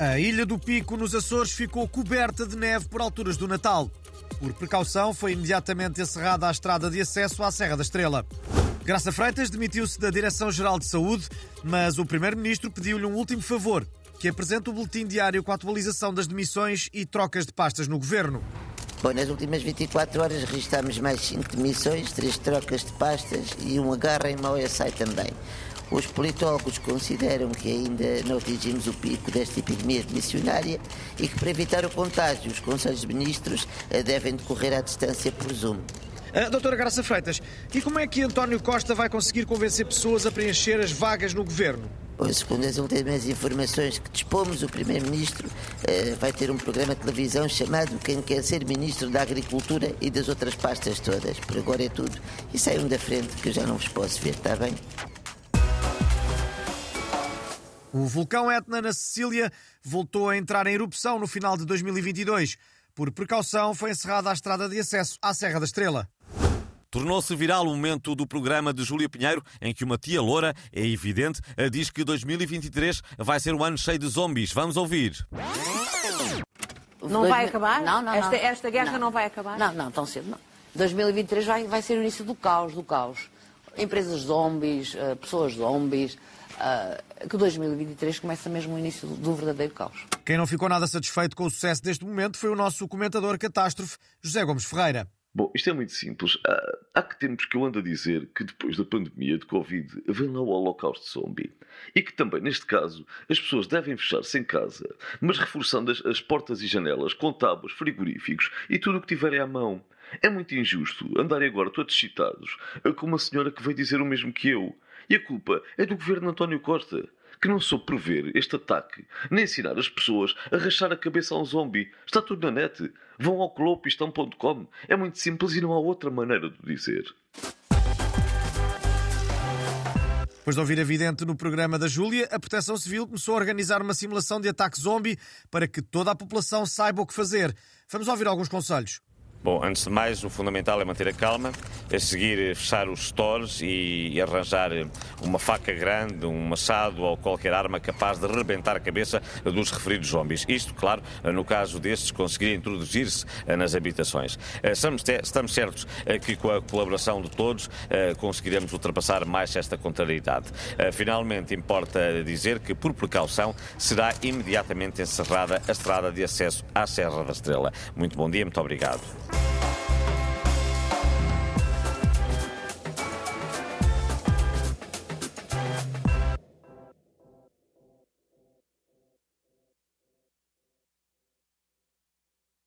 A Ilha do Pico, nos Açores, ficou coberta de neve por alturas do Natal. Por precaução, foi imediatamente encerrada a estrada de acesso à Serra da Estrela. Graça Freitas demitiu-se da Direção-Geral de Saúde, mas o Primeiro-Ministro pediu-lhe um último favor, que apresente o boletim diário com a atualização das demissões e trocas de pastas no Governo. Bom, nas últimas 24 horas registámos mais 5 demissões, 3 trocas de pastas e um agarra em OSI também. Os politólogos consideram que ainda não atingimos o pico desta epidemia missionária e que, para evitar o contágio, os Conselhos de Ministros eh, devem decorrer à distância por Zoom. Uh, doutora Graça Freitas, e como é que António Costa vai conseguir convencer pessoas a preencher as vagas no governo? Segundo as últimas informações que dispomos, o Primeiro-Ministro uh, vai ter um programa de televisão chamado Quem Quer Ser Ministro da Agricultura e das outras pastas todas. Por agora é tudo. E saiam da frente que eu já não vos posso ver, está bem? O vulcão Etna, na Sicília, voltou a entrar em erupção no final de 2022. Por precaução, foi encerrada a estrada de acesso à Serra da Estrela. Tornou-se viral o momento do programa de Júlia Pinheiro em que uma tia loura, é evidente, diz que 2023 vai ser um ano cheio de zombies. Vamos ouvir. Não vai acabar? Não, não, esta, não. esta guerra não. Não. vai acabar? Não, não, tão cedo não. 2023 vai, vai ser o início do caos, do caos. Empresas zombies, eh, pessoas zombies, uh, que 2023 começa mesmo o início do verdadeiro caos. Quem não ficou nada satisfeito com o sucesso deste momento foi o nosso comentador catástrofe, José Gomes Ferreira. Bom, isto é muito simples. Há, há que tempos que eu ando a dizer que depois da pandemia de Covid vem lá o holocausto zombie. E que também, neste caso, as pessoas devem fechar-se em casa, mas reforçando as, as portas e janelas com tábuas, frigoríficos e tudo o que tiverem à mão. É muito injusto andarem agora todos excitados com uma senhora que veio dizer o mesmo que eu. E a culpa é do governo António Costa, que não soube prever este ataque, nem ensinar as pessoas a rachar a cabeça a um zombie. Está tudo na net. Vão ao colopistão.com. É muito simples e não há outra maneira de dizer. Depois de ouvir a vidente no programa da Júlia, a Proteção Civil começou a organizar uma simulação de ataque zombie para que toda a população saiba o que fazer. Vamos ouvir alguns conselhos. Bom, antes de mais, o fundamental é manter a calma, a seguir fechar os stores e arranjar uma faca grande, um machado ou qualquer arma capaz de rebentar a cabeça dos referidos zombies. Isto, claro, no caso destes conseguirem introduzir-se nas habitações. Estamos certos que com a colaboração de todos conseguiremos ultrapassar mais esta contrariedade. Finalmente, importa dizer que, por precaução, será imediatamente encerrada a estrada de acesso à Serra da Estrela. Muito bom dia, muito obrigado.